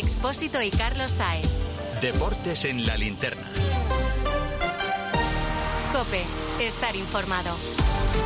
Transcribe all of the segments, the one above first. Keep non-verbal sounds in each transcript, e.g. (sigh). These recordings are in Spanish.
Expósito y Carlos Saez. Deportes en la linterna. Cope, estar informado.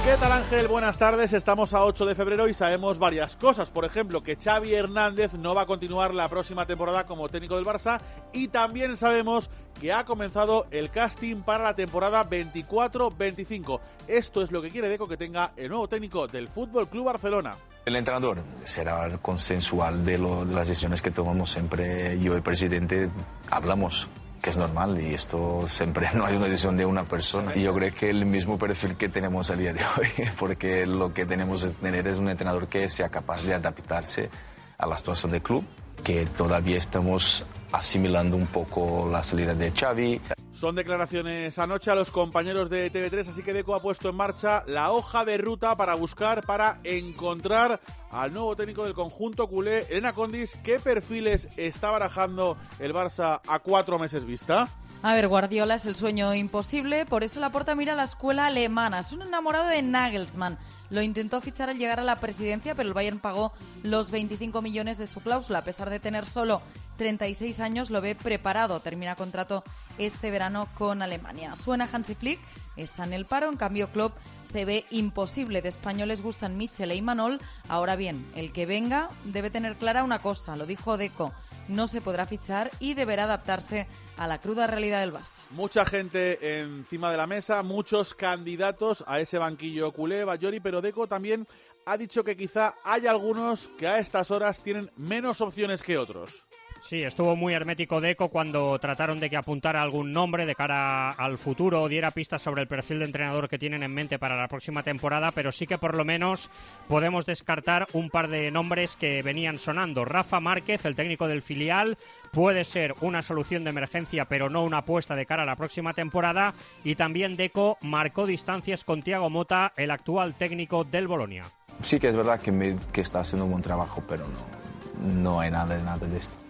¿Qué tal Ángel? Buenas tardes. Estamos a 8 de febrero y sabemos varias cosas. Por ejemplo, que Xavi Hernández no va a continuar la próxima temporada como técnico del Barça y también sabemos que ha comenzado el casting para la temporada 24-25. Esto es lo que quiere Deco que tenga el nuevo técnico del Fútbol Club Barcelona. El entrenador será el consensual de, lo- de las decisiones que tomamos siempre. Yo y el presidente hablamos que es normal y esto siempre (laughs) no hay una decisión de una persona. Y yo creo que el mismo perfil que tenemos a día de hoy, (laughs) porque lo que tenemos es tener es un entrenador que sea capaz de adaptarse a la situación del club, que todavía estamos asimilando un poco la salida de Xavi. Son declaraciones anoche a los compañeros de TV3, así que Deco ha puesto en marcha la hoja de ruta para buscar, para encontrar al nuevo técnico del conjunto culé. Elena Condis, ¿qué perfiles está barajando el Barça a cuatro meses vista? A ver, Guardiola es el sueño imposible, por eso la porta mira a la escuela alemana. Es un enamorado de Nagelsmann. Lo intentó fichar al llegar a la presidencia, pero el Bayern pagó los 25 millones de su cláusula. A pesar de tener solo 36 años, lo ve preparado. Termina contrato este verano con Alemania. Suena Hansi Flick, está en el paro. En cambio, Klopp se ve imposible. De españoles gustan Mitchell e Imanol. Ahora bien, el que venga debe tener clara una cosa, lo dijo Deco. No se podrá fichar y deberá adaptarse a la cruda realidad del Barça. Mucha gente encima de la mesa, muchos candidatos a ese banquillo culé, Bayori, pero Deco también ha dicho que quizá hay algunos que a estas horas tienen menos opciones que otros. Sí, estuvo muy hermético Deco cuando trataron de que apuntara algún nombre de cara al futuro o diera pistas sobre el perfil de entrenador que tienen en mente para la próxima temporada, pero sí que por lo menos podemos descartar un par de nombres que venían sonando. Rafa Márquez, el técnico del filial, puede ser una solución de emergencia, pero no una apuesta de cara a la próxima temporada. Y también Deco marcó distancias con Tiago Mota, el actual técnico del Bolonia. Sí que es verdad que, está haciendo un buen trabajo, pero no, no hay nada, nada de esto.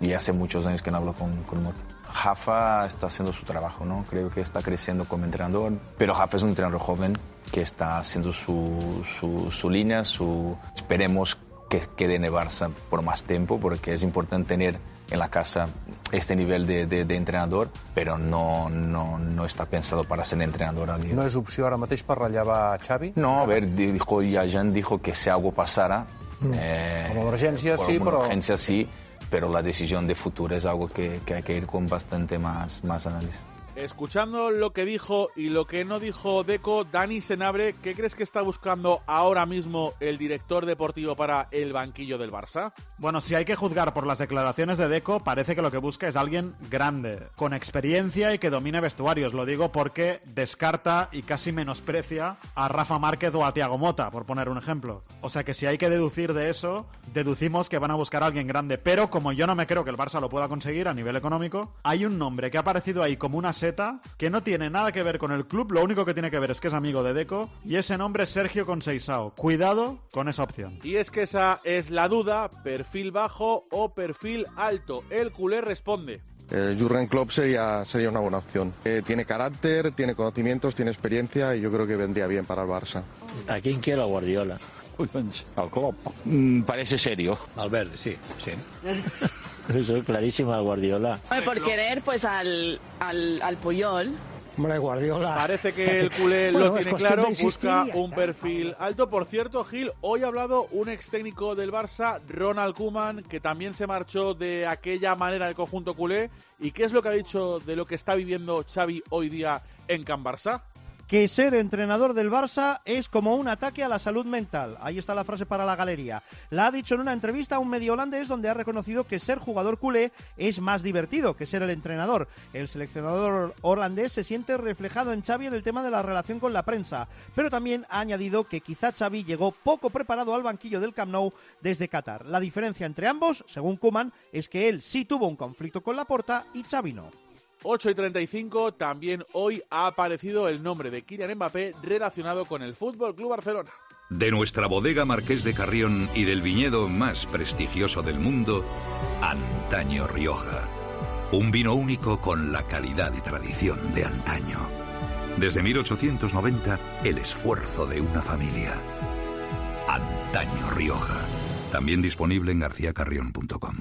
Y hace muchos años que no hablo con, con Mota. Jafa está haciendo su trabajo, ¿no? Creo que está creciendo como entrenador, pero Jafa es un entrenador joven que está haciendo su, su, su línea, su... Esperemos que quede en el Barça por más tiempo, porque es importante tener en la casa este nivel de, de, de entrenador, pero no, no, no está pensado para ser entrenador a día de No és opció ara mateix per rellevar Xavi? no, a ver, di- dijo, Jan dijo que si algo pasara... eh, Como emergencia, por sí, sí, pero la decisión de futuro es algo que, hay que ir con bastante más, más análisis. Escuchando lo que dijo y lo que no dijo Deco, Dani Senabre, ¿qué crees que está buscando ahora mismo el director deportivo para el banquillo del Barça? Bueno, si hay que juzgar por las declaraciones de Deco, parece que lo que busca es alguien grande, con experiencia y que domine vestuarios. Lo digo porque descarta y casi menosprecia a Rafa Márquez o a Tiago Mota, por poner un ejemplo. O sea que si hay que deducir de eso, deducimos que van a buscar a alguien grande. Pero como yo no me creo que el Barça lo pueda conseguir a nivel económico, hay un nombre que ha aparecido ahí como una seta que no tiene nada que ver con el club, lo único que tiene que ver es que es amigo de Deco y ese nombre es Sergio Conceizao. Cuidado con esa opción. Y es que esa es la duda, perfil bajo o perfil alto. El culé responde. Eh, Jurgen Klopp sería, sería una buena opción. Eh, tiene carácter, tiene conocimientos, tiene experiencia y yo creo que vendría bien para el Barça. ¿A quién quiere a Guardiola? Al Klopp. Mm, parece serio. Al verde, sí, sí. (laughs) Eso es clarísimo a Guardiola. Por querer, pues al, al, al Puyol. Hombre, Guardiola. Parece que el culé (laughs) Bueno, lo es tiene claro, busca un perfil alto. Por cierto, Gil, hoy ha hablado un ex técnico del Barça, Ronald Koeman, que también se marchó de aquella manera del conjunto culé. ¿Y qué es lo que ha dicho de lo que está viviendo Xavi hoy día en Can Barça? Que ser entrenador del Barça es como un ataque a la salud mental. Ahí está la frase para la galería. La ha dicho en una entrevista a un medio holandés donde ha reconocido que ser jugador culé es más divertido que ser el entrenador. El seleccionador holandés se siente reflejado en Xavi en el tema de la relación con la prensa, pero también ha añadido que quizá Xavi llegó poco preparado al banquillo del Camp Nou desde Qatar. La diferencia entre ambos, según Koeman, es que él sí tuvo un conflicto con Laporta y Xavi no. 8 y 35, también hoy ha aparecido el nombre de Kylian Mbappé relacionado con el Fútbol Club Barcelona. De nuestra bodega Marqués de Carrión y del viñedo más prestigioso del mundo, Antaño Rioja. Un vino único con la calidad y tradición de antaño. Desde 1890, el esfuerzo de una familia. Antaño Rioja. También disponible en garcíacarrión.com.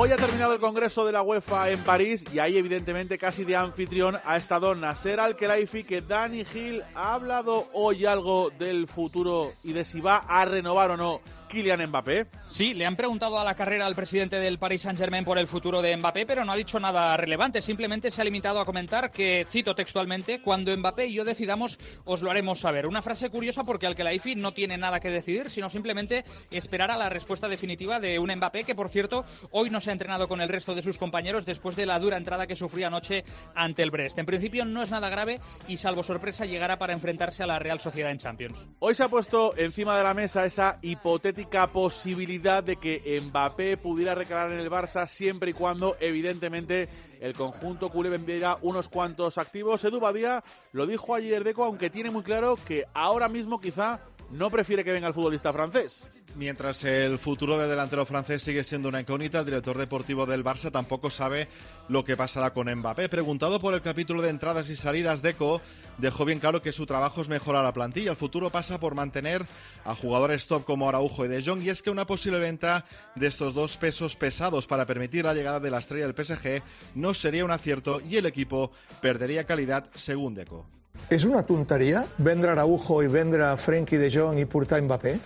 Hoy ha terminado el Congreso de la UEFA en París y ahí evidentemente casi de anfitrión ha estado Nasser Al-Khelaifi que Dani Gil ha hablado hoy algo del futuro y de si va a renovar o no Kylian Mbappé. Sí, le han preguntado a la carrera al presidente del Paris Saint-Germain por el futuro de Mbappé, pero no ha dicho nada relevante. Simplemente se ha limitado a comentar que, cito textualmente, cuando Mbappé y yo decidamos, os lo haremos saber. Una frase curiosa porque al que la IFI no tiene nada que decidir, sino simplemente esperar a la respuesta definitiva de un Mbappé que, por cierto, hoy no se ha entrenado con el resto de sus compañeros después de la dura entrada que sufrió anoche ante el Brest. En principio no es nada grave y, salvo sorpresa, llegará para enfrentarse a la Real Sociedad en Champions. Hoy se ha puesto encima de la mesa esa hipotética posibilidad de que Mbappé pudiera recalar en el Barça siempre y cuando, evidentemente, el conjunto culé vendiera unos cuantos activos. Edu Badía lo dijo ayer Deco, aunque tiene muy claro que ahora mismo quizá no prefiere que venga el futbolista francés. Mientras el futuro del delantero francés sigue siendo una incógnita, el director deportivo del Barça tampoco sabe lo que pasará con Mbappé. Preguntado por el capítulo de entradas y salidas de ECO, dejó bien claro que su trabajo es mejorar la plantilla. El futuro pasa por mantener a jugadores top como Araujo y De Jong y es que una posible venta de estos dos pesos pesados para permitir la llegada de la estrella del PSG no sería un acierto y el equipo perdería calidad según Deco. És una tonteria vendre Araujo i vendre Frenkie de Jong i portar Mbappé?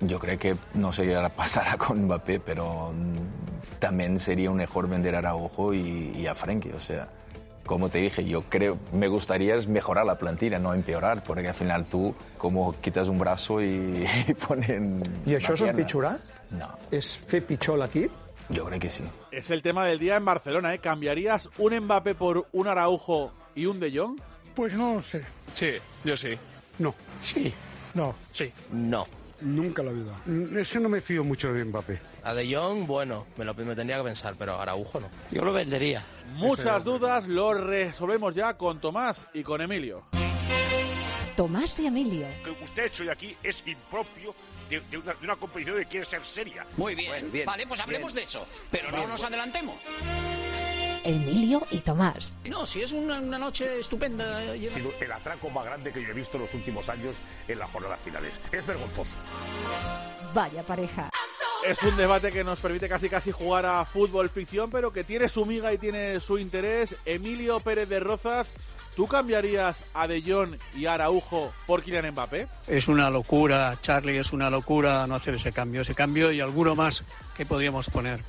Yo creo que no sé qué (laughs) pasará con Mbappé, pero también sería un mejor vender a Araujo y, y a Frenkie. O sea, como te dije, yo creo, me gustaría es mejorar la plantilla, no empeorar, porque al final tú como quitas un brazo y, (laughs) y ponen... És una pierna. empitjorar? No, És fer pitjor l'equip? yo creo que sí. Es el tema del día en Barcelona, ¿eh? ¿Cambiarías un Mbappé por un Araujo y un De Jong? Pues no sé. Sí, yo sí. No. Sí. No. Sí. No. Nunca la vida. Es que no me fío mucho de Mbappé. A De Jong, bueno, me lo me tendría que pensar, pero a Araujo no. Yo lo vendería. Muchas dudas, lo resolvemos ya con Tomás y con Emilio. Tomás y Emilio. que usted hecho de aquí es impropio de, de una, de una competición que quiere ser seria. Muy bien. Vale, pues hablemos de eso. Pero no Bien, nos pues. adelantemos. Emilio y Tomás. No, si es una, una noche estupenda. Ha sido el atraco más grande que yo he visto en los últimos años en las jornadas finales. Es vergonzoso. Vaya pareja. Es un debate que nos permite casi casi jugar a fútbol ficción, pero que tiene su miga y tiene su interés. Emilio Pérez de Rozas, ¿tú cambiarías a De Jong y a Araujo por Kylian Mbappé? Es una locura, Charlie, es una locura no hacer ese cambio. Ese cambio y alguno más que podríamos poner.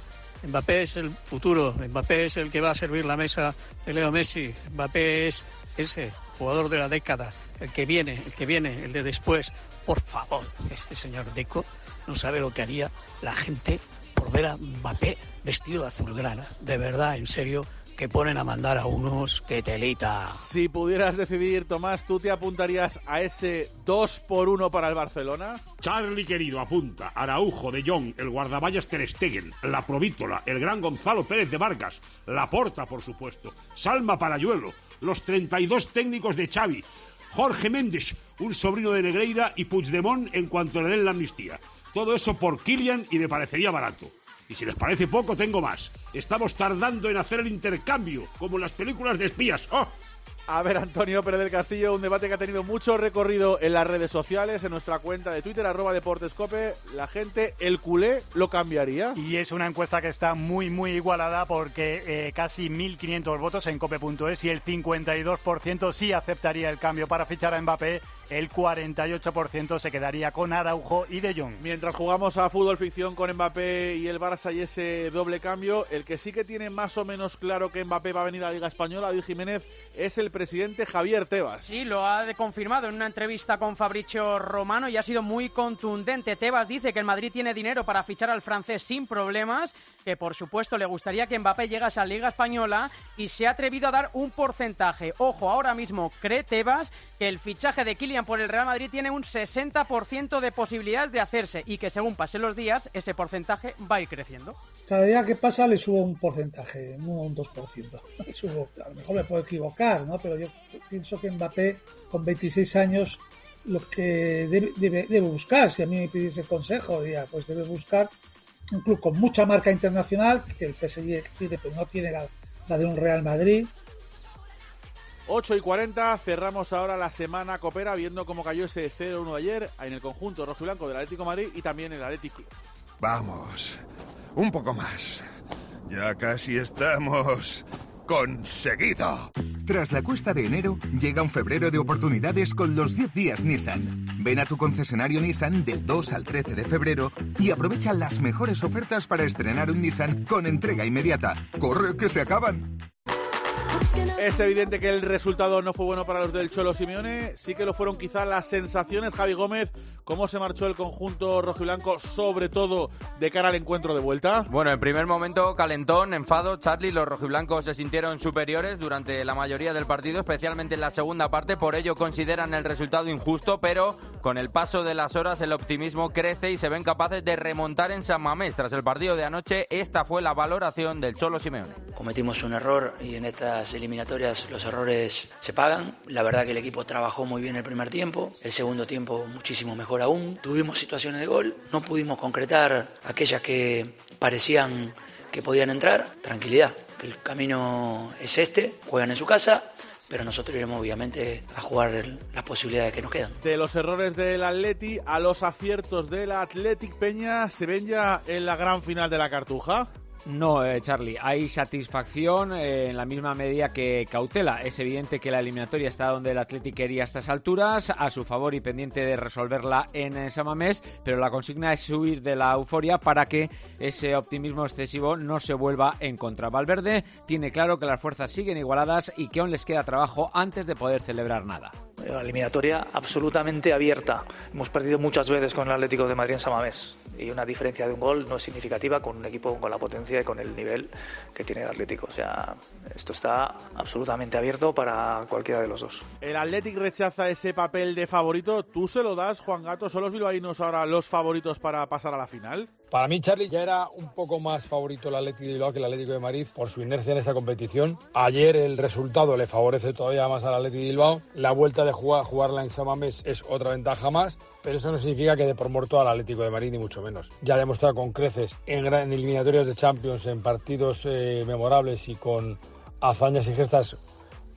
Mbappé es el futuro, Mbappé es el que va a servir la mesa de Leo Messi, Mbappé es ese jugador de la década, el que viene, el que viene, el de después. Por favor, este señor Deco no sabe lo que haría la gente por ver a Mbappé vestido de azulgrana. De verdad, en serio, que ponen a mandar a unos que telita. Si pudieras decidir, Tomás, ¿tú te apuntarías a ese 2 por 1 para el Barcelona? Charlie querido, apunta. Araujo, De Jong, el guardaballas Ter Stegen, la Provítola, el gran Gonzalo Pérez de Vargas, la Porta, por supuesto, Salma Parayuelo, los 32 técnicos de Xavi, Jorge Méndez, un sobrino de Negreira y Puigdemont en cuanto le den la amnistía. Todo eso por Kylian y me parecería barato. Y si les parece poco, tengo más. Estamos tardando en hacer el intercambio, como en las películas de espías. ¡Oh! A ver, Antonio Pérez del Castillo, un debate que ha tenido mucho recorrido en las redes sociales, en nuestra cuenta de Twitter, arroba Deportescope. La gente, el culé, lo cambiaría. Y es una encuesta que está muy, muy igualada porque eh, casi 1.500 votos en cope.es y el 52% sí aceptaría el cambio para fichar a Mbappé. El 48% se quedaría con Araujo y De Jong. Mientras jugamos a fútbol ficción con Mbappé y el Barça y ese doble cambio, el que sí que tiene más o menos claro que Mbappé va a venir a la Liga Española, David Jiménez, es el presidente Javier Tebas. Sí, lo ha de- confirmado en una entrevista con Fabricio Romano y ha sido muy contundente. Tebas dice que el Madrid tiene dinero para fichar al francés sin problemas, que por supuesto le gustaría que Mbappé llegase a la Liga Española y se ha atrevido a dar un porcentaje. Ojo, ahora mismo cree Tebas que el fichaje de Kylian por el Real Madrid tiene un 60% de posibilidades de hacerse y que según pasen los días ese porcentaje va a ir creciendo. Cada día que pasa le subo un porcentaje, no un 2%. (laughs) Le subo. A lo mejor me puedo equivocar, ¿no? Pero yo pienso que Mbappé, con 26 años, lo que debe, debe- debe buscar, si a mí me pidiese consejo, diría, pues debe buscar un club con mucha marca internacional, que el PSG tiene, pero no tiene la, la de un Real Madrid. 8 y 40, cerramos ahora la semana copera viendo cómo cayó ese 0-1 de ayer en el conjunto rojo y blanco del Atlético de Madrid y también el Atlético Club. Vamos, un poco más. Ya casi estamos. ¡Conseguido! Tras la cuesta de enero, llega un febrero de oportunidades con los 10 días Nissan. Ven a tu concesionario Nissan del 2 al 13 de febrero y aprovecha las mejores ofertas para estrenar un Nissan con entrega inmediata. ¡Corre que se acaban! Es evidente que el resultado no fue bueno para los del Cholo Simeone. Sí que lo fueron quizá las sensaciones, Javi Gómez. ¿Cómo se marchó el conjunto rojiblanco, sobre todo de cara al encuentro de vuelta? Bueno, en primer momento, calentón, enfado. Charlie, los rojiblancos se sintieron superiores durante la mayoría del partido, especialmente en la segunda parte. Por ello consideran el resultado injusto, pero con el paso de las horas el optimismo crece y se ven capaces de remontar en San Mamés. Tras el partido de anoche, esta fue la valoración del Cholo Simeone. Cometimos un error y en estas eliminatorias los errores se pagan. La verdad que el equipo trabajó muy bien el primer tiempo, el segundo tiempo muchísimo mejor aún. Tuvimos situaciones de gol, no pudimos concretar aquellas que parecían que podían entrar. Tranquilidad, el camino es este, juegan en su casa, pero nosotros iremos obviamente a jugar las posibilidades que nos quedan. De los errores del Atleti a los aciertos del Athletic Peña, ¿se ven ya en la gran final de la Cartuja? No, eh, Charlie, hay satisfacción eh, en la misma medida que cautela. Es evidente que la eliminatoria está donde el Athletic quería a estas alturas, a su favor y pendiente de resolverla en Samamés, pero la consigna es huir de la euforia para que ese optimismo excesivo no se vuelva en contra. Valverde tiene claro que las fuerzas siguen igualadas y que aún les queda trabajo antes de poder celebrar nada. La eliminatoria absolutamente abierta. Hemos perdido muchas veces con el Atlético de Madrid en Samamés y una diferencia de un gol no es significativa con un equipo con la potencia y con el nivel que tiene el Atlético. O sea, esto está absolutamente abierto para cualquiera de los dos. El Atlético rechaza ese papel de favorito. ¿Tú se lo das, Juan Gato? ¿Son los bilbaínos ahora los favoritos para pasar a la final? Para mí, Charlie, ya era un poco más favorito el Atlético de Bilbao que el Atlético de Madrid por su inercia en esa competición. Ayer el resultado le favorece todavía más al Atlético de Bilbao. La vuelta de jugar, jugarla en Samamés es otra ventaja más, pero eso no significa que de por muerto al Atlético de Madrid, ni mucho menos. Ya ha demostrado con creces en, en eliminatorias de Champions, en partidos eh, memorables y con hazañas y gestas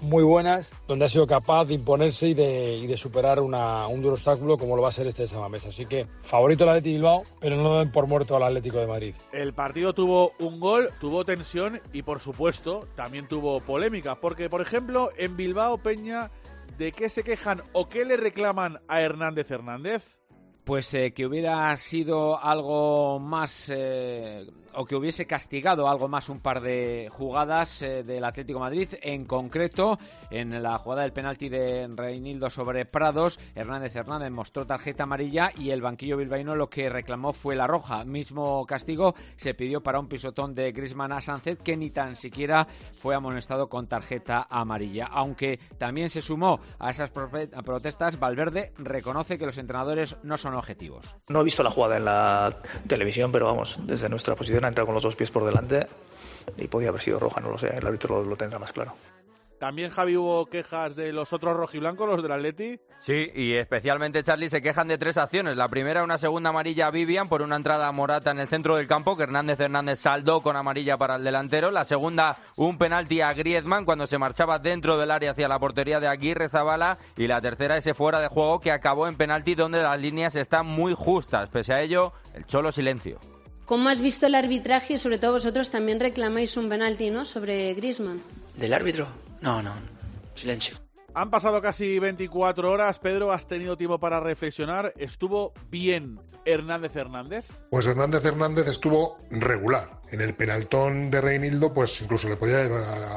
muy buenas, donde ha sido capaz de imponerse y de, y de superar un duro obstáculo como lo va a ser este de Samamés. Así que favorito el Atlético Bilbao, pero no den por muerto al Atlético de Madrid. El partido tuvo un gol, tuvo tensión y por supuesto también tuvo polémica, porque por ejemplo en Bilbao Peña, ¿de qué se quejan o qué le reclaman a Hernández Hernández? Pues eh, que hubiera sido algo más eh, o que hubiese castigado algo más un par de jugadas eh, del Atlético Madrid. En concreto, en la jugada del penalti de Reinildo sobre Prados, Hernández Hernández mostró tarjeta amarilla y el banquillo bilbaíno lo que reclamó fue la roja. Mismo castigo se pidió para un pisotón de Griezmann a Sánchez que ni tan siquiera fue amonestado con tarjeta amarilla. Aunque también se sumó a esas protestas, Valverde reconoce que los entrenadores no son objetivos. No he visto la jugada en la televisión, pero vamos, desde nuestra posición ha entrado con los dos pies por delante y podía haber sido roja, no lo sé, el árbitro lo, lo tendrá más claro. También, Javi, hubo quejas de los otros rojiblancos, los del Atleti. Sí, y especialmente Charlie se quejan de tres acciones. La primera, una segunda amarilla a Vivian por una entrada morata en el centro del campo que Hernández Hernández saldó con amarilla para el delantero. La segunda, un penalti a Griezmann cuando se marchaba dentro del área hacia la portería de Aguirre Zabala. Y la tercera, ese fuera de juego que acabó en penalti donde las líneas están muy justas. Pese a ello, el cholo silencio. ¿Cómo has visto el arbitraje y sobre todo vosotros también reclamáis un penalti, ¿no? Sobre Griezmann. ¿Del árbitro? No, no. Silencio. Han pasado casi 24 horas. Pedro, has tenido tiempo para reflexionar. ¿Estuvo bien Hernández Hernández? Pues Hernández Hernández estuvo regular. En el penaltón de Reinildo, pues incluso le podía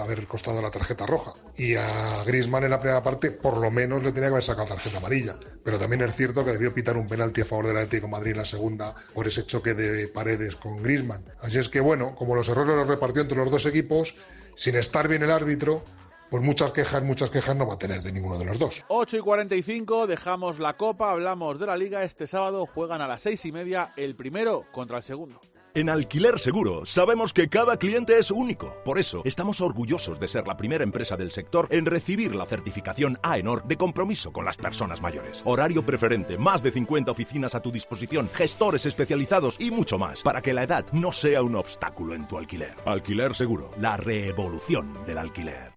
haber costado la tarjeta roja. Y a Grisman en la primera parte, por lo menos le tenía que haber sacado tarjeta amarilla. Pero también es cierto que debió pitar un penalti a favor del Atlético de Madrid en la segunda por ese choque de paredes con Grisman. Así es que, bueno, como los errores los repartió entre los dos equipos, sin estar bien el árbitro, pues muchas quejas, muchas quejas no va a tener de ninguno de los dos. 8 y 45, dejamos la copa, hablamos de la liga. Este sábado juegan a las seis y media el primero contra el segundo. En Alquiler Seguro sabemos que cada cliente es único. Por eso estamos orgullosos de ser la primera empresa del sector en recibir la certificación AENOR de compromiso con las personas mayores. Horario preferente, más de 50 oficinas a tu disposición, gestores especializados y mucho más para que la edad no sea un obstáculo en tu alquiler. Alquiler Seguro, la revolución del alquiler.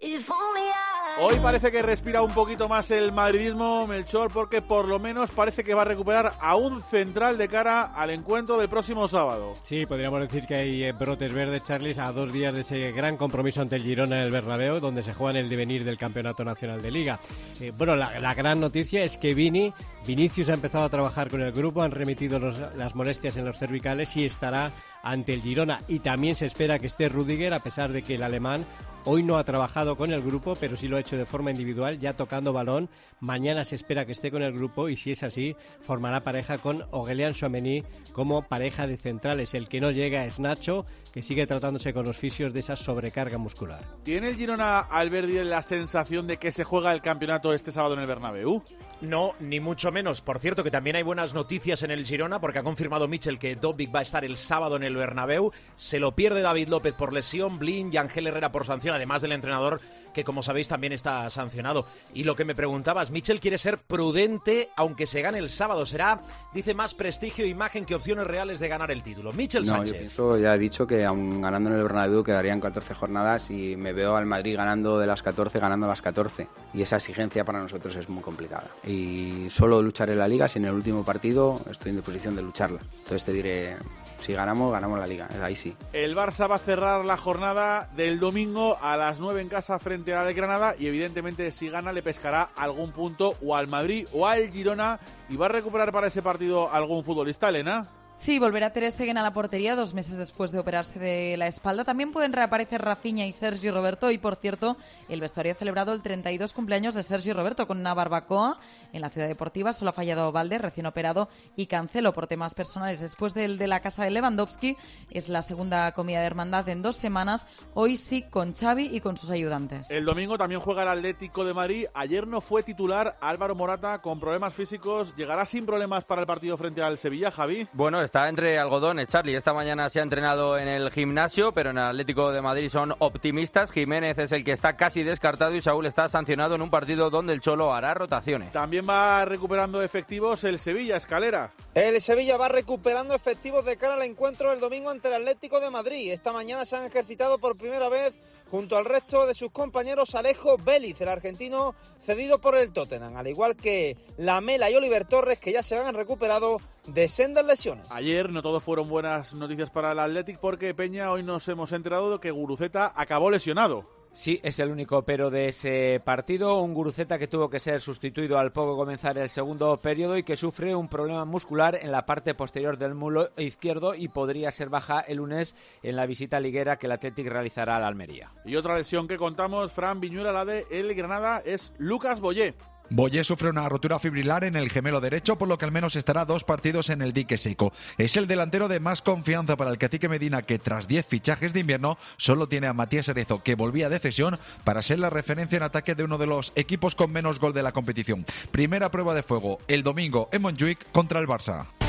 Hoy parece que respira un poquito más el madridismo, Melchor, porque por lo menos parece que va a recuperar a un central de cara al encuentro del próximo sábado. Sí, podríamos decir que hay eh, brotes verdes, Charles, a dos días de ese gran compromiso ante el Girona en el Bernabéu, donde se juega en el devenir del Campeonato Nacional de Liga. Eh, bueno, la, gran noticia es que Vini, Vinicius ha empezado a trabajar con el grupo, han remitido las molestias en los cervicales y estará ante el Girona. Y también se espera que esté Rudiger, a pesar de que el alemán hoy no ha trabajado con el grupo, pero sí lo ha hecho de forma individual, ya tocando balón. Mañana se espera que esté con el grupo y si es así, formará pareja con Aurelian Chouameni como pareja de centrales. El que no llega es Nacho, que sigue tratándose con los fisios de esa sobrecarga muscular. ¿Tiene el Girona Alberdi la sensación de que se juega el campeonato este sábado en el Bernabéu? No, ni mucho menos. Por cierto, que también hay buenas noticias en el Girona, porque ha confirmado Mitchell que Dobbik va a estar el sábado en el Bernabéu. Se lo pierde David López por lesión, Blin y Ángel Herrera por sanción, además del entrenador que, como sabéis, también está sancionado. Y lo que me preguntabas, Mitchell quiere ser prudente, aunque se gane el sábado. Será, dice, más prestigio e imagen que opciones reales de ganar el título. Mitchell No, yo Sánchez. pienso, ya he dicho que aun ganando en el Bernabéu quedarían 14 jornadas y me veo al Madrid ganando de las 14, ganando las 14. Y esa exigencia para nosotros es muy complicada. Y solo lucharé la Liga si en el último partido estoy en posición de lucharla. Entonces te diré, si ganamos, ganamos la Liga. Ahí sí. El Barça va a cerrar la jornada del domingo a las 9 en casa frente al Granada y evidentemente si gana le pescará algún punto o al Madrid o al Girona y va a recuperar para ese partido algún futbolista, Elena. Sí, volverá Ter Stegen a la portería dos meses después de operarse de la espalda. También pueden reaparecer Rafinha y Sergi Roberto. Y, por cierto, el vestuario ha celebrado el 32 cumpleaños de Sergi Roberto con una barbacoa en la ciudad deportiva. Solo ha fallado Valde, recién operado, y Cancelo por temas personales. Después del de la casa de Lewandowski, es la segunda comida de hermandad en dos semanas. Hoy sí con Xavi y con sus ayudantes. El domingo también juega el Atlético de Madrid. Ayer no fue titular Álvaro Morata con problemas físicos. ¿Llegará sin problemas para el partido frente al Sevilla, Javi? Bueno, está entre algodones, Charlie. Esta mañana se ha entrenado en el gimnasio, pero en el Atlético de Madrid son optimistas. Jiménez es el que está casi descartado y Saúl está sancionado en un partido donde el Cholo hará rotaciones. También va recuperando efectivos el Sevilla, Escalera. El Sevilla va recuperando efectivos de cara al encuentro el domingo ante el Atlético de Madrid. Esta mañana se han ejercitado por primera vez junto al resto de sus compañeros Alejo Vélez, el argentino cedido por el Tottenham, al igual que Lamela y Oliver Torres, que ya se han recuperado de sendas lesiones. Ayer no todo fueron buenas noticias para el Athletic porque Peña hoy nos hemos enterado de que Guruceta acabó lesionado. Sí, es el único pero de ese partido. Un Guruceta que tuvo que ser sustituido al poco comenzar el segundo periodo y que sufre un problema muscular en la parte posterior del mulo izquierdo y podría ser baja el lunes en la visita liguera que el Athletic realizará a la Almería. Y otra lesión que contamos, Fran Viñuela, la de el Granada, es Lucas Boyé. Boyé sufre una rotura fibrilar en el gemelo derecho, por lo que al menos estará dos partidos en el dique seco. Es el delantero de más confianza para el cacique Medina, que tras 10 fichajes de invierno solo tiene a Matías Erezo, que volvía de cesión para ser la referencia en ataque de uno de los equipos con menos gol de la competición. Primera prueba de fuego el domingo en Montjuic contra el Barça.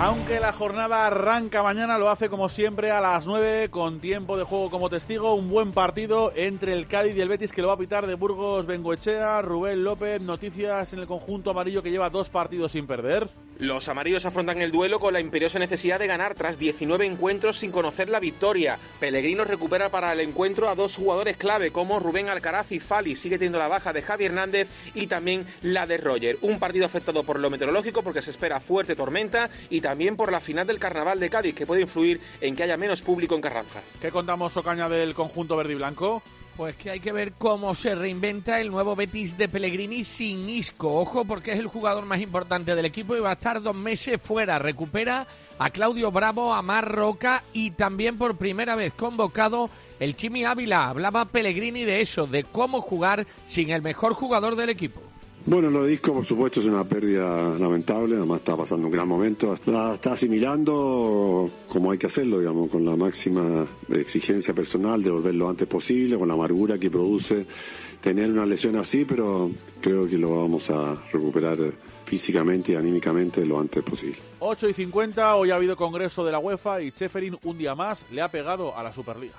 Aunque la jornada arranca mañana, lo hace como siempre a las 9 con tiempo de juego como testigo. Un buen partido entre el Cádiz y el Betis que lo va a pitar de Burgos Bengoechea, Rubén López. Noticias en el conjunto amarillo que lleva dos partidos sin perder. Los amarillos afrontan el duelo con la imperiosa necesidad de ganar tras 19 encuentros sin conocer la victoria. Pellegrino recupera para el encuentro a dos jugadores clave como Rubén Alcaraz y Fali. Sigue teniendo la baja de Javi Hernández y también la de Roger. Un partido afectado por lo meteorológico porque se espera fuerte tormenta y también por la final del Carnaval de Cádiz que puede influir en que haya menos público en Carranza. ¿Qué contamos, Ocaña, del conjunto verde y blanco? Pues que hay que ver cómo se reinventa el nuevo Betis de Pellegrini sin Isco. Ojo, porque es el jugador más importante del equipo y va a estar dos meses fuera. Recupera a Claudio Bravo, a Mar Roca y también por primera vez convocado el Chimi Ávila. Hablaba Pellegrini de eso, de cómo jugar sin el mejor jugador del equipo. Bueno, lo de Disco, por supuesto, es una pérdida lamentable. Además, está pasando un gran momento. Está asimilando como hay que hacerlo, digamos, con la máxima exigencia personal de volver lo antes posible, con la amargura que produce tener una lesión así, pero creo que lo vamos a recuperar físicamente y anímicamente lo antes posible. 8 y 50, hoy ha habido congreso de la UEFA y Cheferin un día más le ha pegado a la Superliga.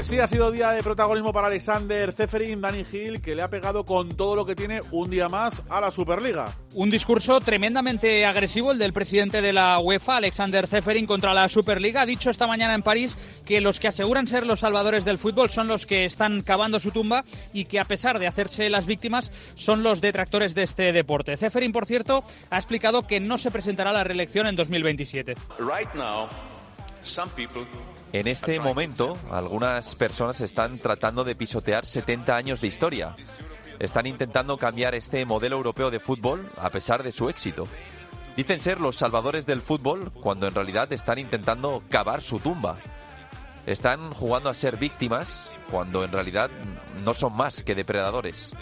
Pues sí, ha sido día de protagonismo para Alexander Zeferin, Dani Gil, que le ha pegado con todo lo que tiene un día más a la Superliga. Un discurso tremendamente agresivo el del presidente de la UEFA, Alexander Zeferin, contra la Superliga. Ha dicho esta mañana en París que los que aseguran ser los salvadores del fútbol son los que están cavando su tumba y que a pesar de hacerse las víctimas son los detractores de este deporte. Zeferin, por cierto, ha explicado que no se presentará a la reelección en 2027. Right now, some people En este momento, algunas personas están tratando de pisotear 70 años de historia. Están intentando cambiar este modelo europeo de fútbol a pesar de su éxito. Dicen ser los salvadores del fútbol cuando en realidad están intentando cavar su tumba. Están jugando a ser víctimas cuando en realidad no son más que depredadores.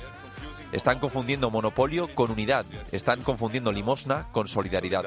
Están confundiendo monopolio con unidad. Están confundiendo limosna con solidaridad.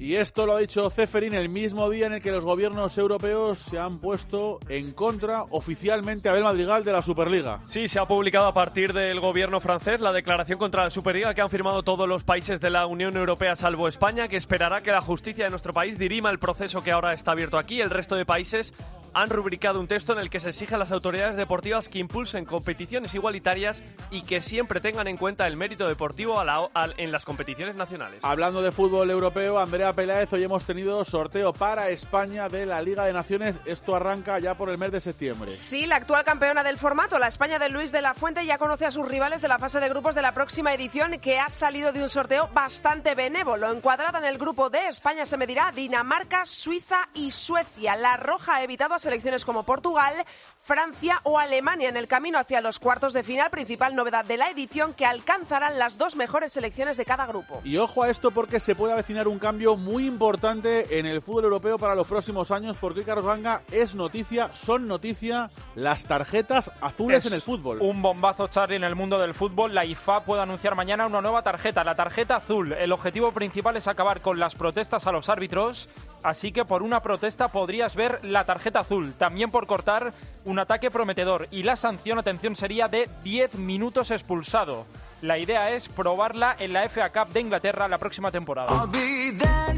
Y esto lo ha dicho Zeferin el mismo día en el que los gobiernos europeos se han puesto en contra oficialmente a Abel Madrigal de la Superliga. Sí, se ha publicado a partir del gobierno francés la declaración contra la Superliga que han firmado todos los países de la Unión Europea salvo España, que esperará que la justicia de nuestro país dirima el proceso que ahora está abierto aquí. El resto de países han rubricado un texto en el que se exige a las autoridades deportivas que impulsen competiciones igualitarias y que siempre tengan en cuenta el mérito deportivo a la- al- en las competiciones nacionales. Hablando de fútbol europeo, Andrea Peláez, hoy hemos tenido sorteo para España de la Liga de Naciones. Esto arranca ya por el mes de septiembre. Sí, la actual campeona del formato, la España de Luis de la Fuente, ya conoce a sus rivales de la fase de grupos de la próxima edición, que ha salido de un sorteo bastante benévolo. Encuadrada en el grupo D, España se medirá a Dinamarca, Suiza y Suecia. La Roja ha evitado a selecciones como Portugal, Francia o Alemania en el camino hacia los cuartos de final, principal novedad de la edición, que alcanzarán las dos mejores selecciones de cada grupo. Y ojo a esto porque se puede avecinar un cambio muy importante en el fútbol europeo para los próximos años, porque Carlos Ganga es noticia, son noticia las tarjetas azules Es en el fútbol. Un bombazo, Charlie, en el mundo del fútbol. La IFA puede anunciar mañana una nueva tarjeta, la tarjeta azul. El objetivo principal es acabar con las protestas a los árbitros. Así que por una protesta podrías ver la tarjeta azul. También por cortar un ataque prometedor. Y la sanción, atención, sería de 10 minutos expulsado. La idea es probarla en la FA Cup de Inglaterra la próxima temporada.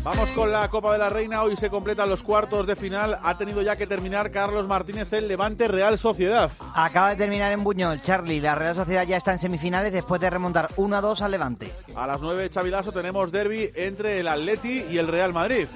Vamos con la Copa de la Reina. Hoy se completan los cuartos de final. Ha tenido ya que terminar Carlos Martínez el Levante Real Sociedad. Acaba de terminar en Buñol, Charlie. La Real Sociedad ya está en semifinales después de remontar 1 a 2 al Levante. A las 9, Chavilaso, tenemos derby entre el Atleti y el Real Madrid.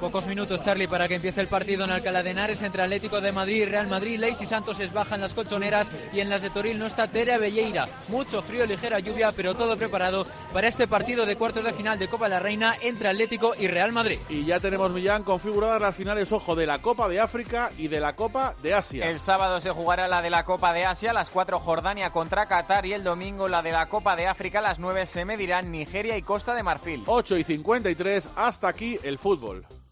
Pocos minutos, Charlie, para que empiece el partido en Alcalá de Henares entre Atlético de Madrid y Real Madrid. Leis Santos es baja en las colchoneras y en las de Toril no está Tere Belleira. Mucho frío, ligera lluvia, pero todo preparado para este partido de cuartos de final de Copa de la Reina entre Atlético y Real Madrid. Y ya tenemos, Millán, configuradas las finales, ojo, de la Copa de África y de la Copa de Asia. El sábado se jugará la de la Copa de Asia, las 4 Jordania contra Qatar y el domingo la de la Copa de África, las 9 se medirán Nigeria y Costa de Marfil. 8 y 53, hasta aquí el fútbol.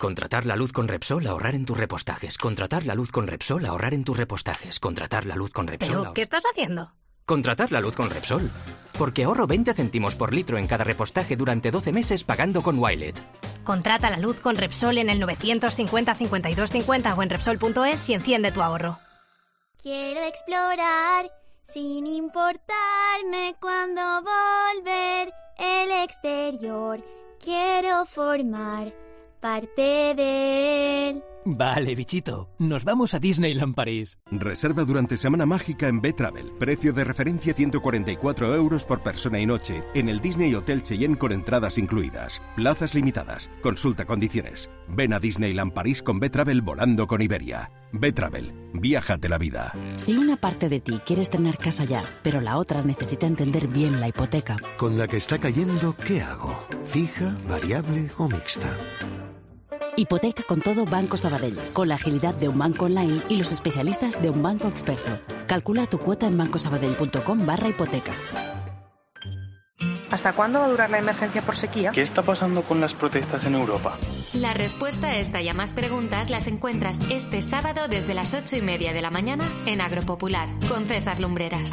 Contratar la luz con Repsol, ahorrar en tus repostajes. Contratar la luz con Repsol, ahorrar en tus repostajes. Contratar la luz con Repsol. ¿Pero qué estás haciendo? Contratar la luz con Repsol. Porque ahorro 20 céntimos por litro en cada repostaje durante 12 meses pagando con Wilet. Contrata la luz con Repsol en el 950 52 50 o en Repsol.es y enciende tu ahorro. Quiero explorar sin importarme cuándo volver el exterior. Quiero formar parte de él. Vale, bichito. Nos vamos a Disneyland París. Reserva durante Semana Mágica en B-Travel. Precio de referencia 144 euros por persona y noche en el Disney Hotel Cheyenne con entradas incluidas. Plazas limitadas. Consulta condiciones. Ven a Disneyland París con B-Travel volando con Iberia. B-Travel. Viájate la vida. Si una parte de ti quiere estrenar casa ya, pero la otra necesita entender bien la hipoteca, Con la que está cayendo, ¿qué hago? ¿Fija, variable o mixta? Hipoteca con todo Banco Sabadell, con la agilidad de un banco online y los especialistas de un banco experto. Calcula tu cuota en bancosabadell.com barra hipotecas. ¿Hasta cuándo va a durar la emergencia por sequía? ¿Qué está pasando con las protestas en Europa? La respuesta a esta y a más preguntas las encuentras este sábado desde las ocho y media de la mañana en Agropopular con César Lumbreras.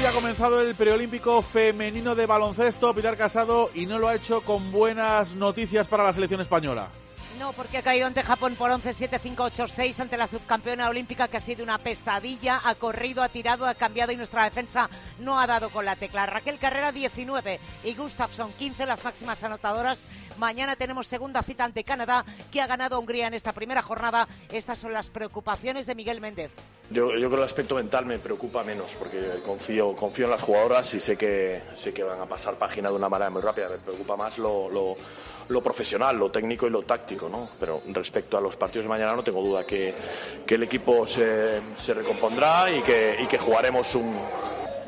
Ha comenzado el preolímpico femenino de baloncesto, Pilar Casado, y no lo ha hecho con buenas noticias para la selección española. No, porque ha caído ante Japón por 11-7-5-8-6 ante la subcampeona olímpica que ha sido una pesadilla, ha corrido, ha tirado, ha cambiado y nuestra defensa no ha dado con la tecla. Raquel Carrera 19 y Gustafsson 15, las máximas anotadoras. Mañana tenemos segunda cita ante Canadá, que ha ganado Hungría en esta primera jornada. Estas son las preocupaciones de Miguel Méndez. Yo, creo que el aspecto mental me preocupa menos, porque confío, confío en las jugadoras y sé que, sé que van a pasar página de una manera muy rápida. Me preocupa más lo, lo profesional, lo técnico y lo táctico, ¿no? Pero respecto a los partidos de mañana no tengo duda que, que el equipo se, se recompondrá y que, y que jugaremos un,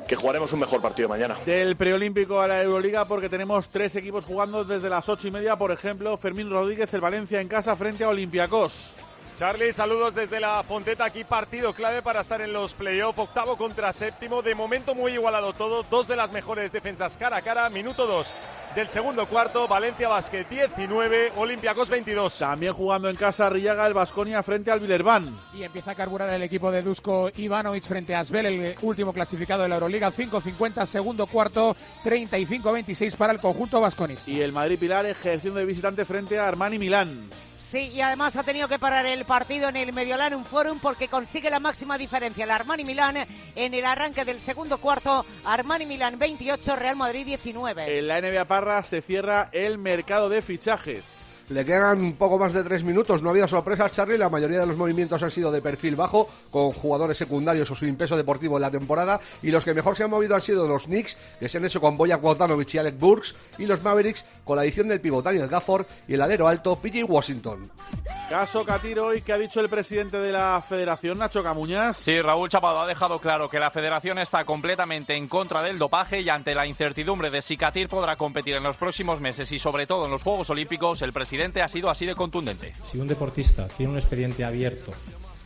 que jugaremos un mejor partido mañana. Del preolímpico a la Euroliga, porque tenemos tres equipos jugando desde las ocho y media. Por ejemplo, Fermín Rodríguez, el Valencia en casa frente a Olympiacos. Charlie, saludos desde la Fonteta. Aquí partido clave para estar en los playoffs. Octavo contra séptimo. De momento muy igualado todo. Dos de las mejores defensas cara a cara. Minuto dos del segundo cuarto. Valencia Basket 19, Olympiacos 22. También jugando en casa Rillaga el Basconia frente al Villerban. Y empieza a carburar el equipo de Dusko Ivanovic frente a Asbel, el último clasificado de la Euroliga. 5-50, segundo cuarto. 35-26 para el conjunto vasconista. Y el Madrid Pilar ejerciendo de visitante frente a Armani Milán. Sí, y además ha tenido que parar el partido en el Mediolanum Forum porque consigue la máxima diferencia. El Armani Milán en el arranque del segundo cuarto. Armani Milán 28, Real Madrid 19. En la NBA Parra se cierra el mercado de fichajes. Le quedan un poco más de tres minutos. No ha habido sorpresas, Charlie. La mayoría de los movimientos han sido de perfil bajo, con jugadores secundarios o sin peso deportivo en la temporada. Y los que mejor se han movido han sido los Knicks, que se han hecho con Boyan Bogdanovic y Alec Burks. Y los Mavericks, con la adición del pivot Daniel Gafford y el alero alto PJ Washington. Caso Catiro y que ha dicho el presidente de la federación, Nacho Camuñas. Sí, Raúl Chapado ha dejado claro que la federación está completamente en contra del dopaje y ante la incertidumbre de si Catir podrá competir en los próximos meses y sobre todo en los Juegos Olímpicos, el presidente ha sido así de contundente. Si un deportista tiene un expediente abierto,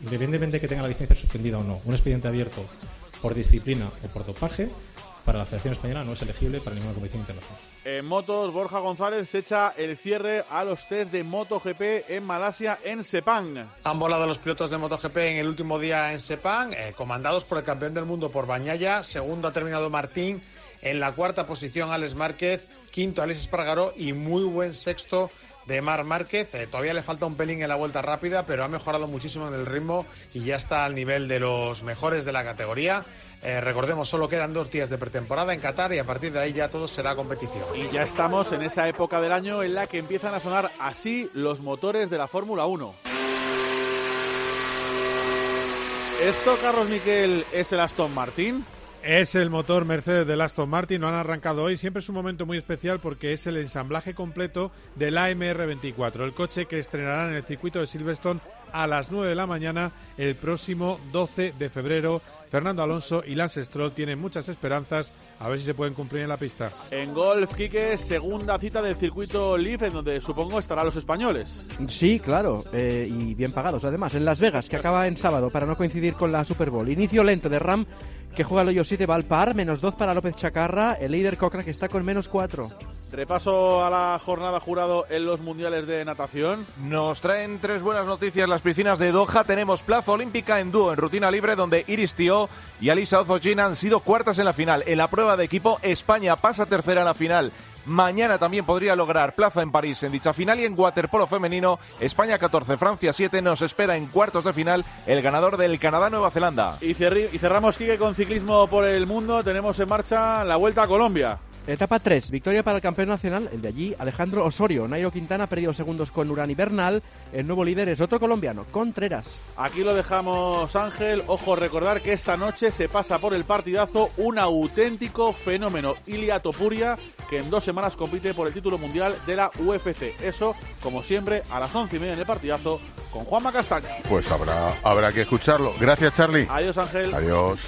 independientemente de que tenga la licencia suspendida o no, un expediente abierto por disciplina o por dopaje, para la Federación Española no es elegible para ninguna competición internacional. En motos, Borja González se echa el cierre a los test de MotoGP en Malasia, en Sepang. Han volado los pilotos de MotoGP en el último día en Sepang, eh, comandados por el campeón del mundo por Bañaya. Segundo ha terminado Martín. En la cuarta posición, Alex Márquez. Quinto, Alex Espargaró. Y muy buen sexto de Mar Márquez. Eh, todavía le falta un pelín en la vuelta rápida, pero ha mejorado muchísimo en el ritmo y ya está al nivel de los mejores de la categoría. Eh, recordemos, solo quedan dos días de pretemporada en Qatar y a partir de ahí ya todo será competición. Y ya estamos en esa época del año en la que empiezan a sonar así los motores de la Fórmula 1. ¿Esto, Carlos Miquel, es el Aston Martin? Es el motor Mercedes del Aston Martin, lo han arrancado hoy. Siempre es un momento muy especial porque es el ensamblaje completo del AMR24, el coche que estrenará en el circuito de Silverstone a las 9 de la mañana el próximo 12 de febrero. Fernando Alonso y Lance Stroll tienen muchas esperanzas a ver si se pueden cumplir en la pista. En golf, Quique, segunda cita del circuito Leaf, en donde supongo estarán los españoles. Sí, claro, eh, y bien pagados. Además, en Las Vegas, que acaba en sábado para no coincidir con la Super Bowl. Inicio lento de Ram, que juega el hoyo 7, va al par, menos 2 para López Chacarra, el líder Cochrane que está con menos 4. Repaso a la jornada jurado en los mundiales de natación. Nos traen tres buenas noticias las piscinas de Doha. Tenemos plaza olímpica en dúo en rutina libre, donde Iris Tío y Alisa Ozogin han sido cuartas en la final. En la prueba de equipo, España pasa tercera en la final. Mañana también podría lograr plaza en París en dicha final y en waterpolo femenino, España 14, Francia 7, nos espera en cuartos de final el ganador del Canadá-Nueva Zelanda. Y cerramos, Quique, con ciclismo por el mundo. Tenemos en marcha la Vuelta a Colombia. Etapa 3, victoria para el campeón nacional, el de allí, Alejandro Osorio. Nairo Quintana ha perdido segundos con Urani Bernal. El nuevo líder es otro colombiano, Contreras. Aquí lo dejamos, Ángel. Ojo, recordar que esta noche se pasa por el partidazo un auténtico fenómeno. Ilia Topuria, que en dos semanas compite por el título mundial de la UFC. Eso, como siempre, a las once y media en el partidazo con Juanma Castaño. Pues habrá, habrá que escucharlo. Gracias, Charlie. Adiós, Ángel. Adiós.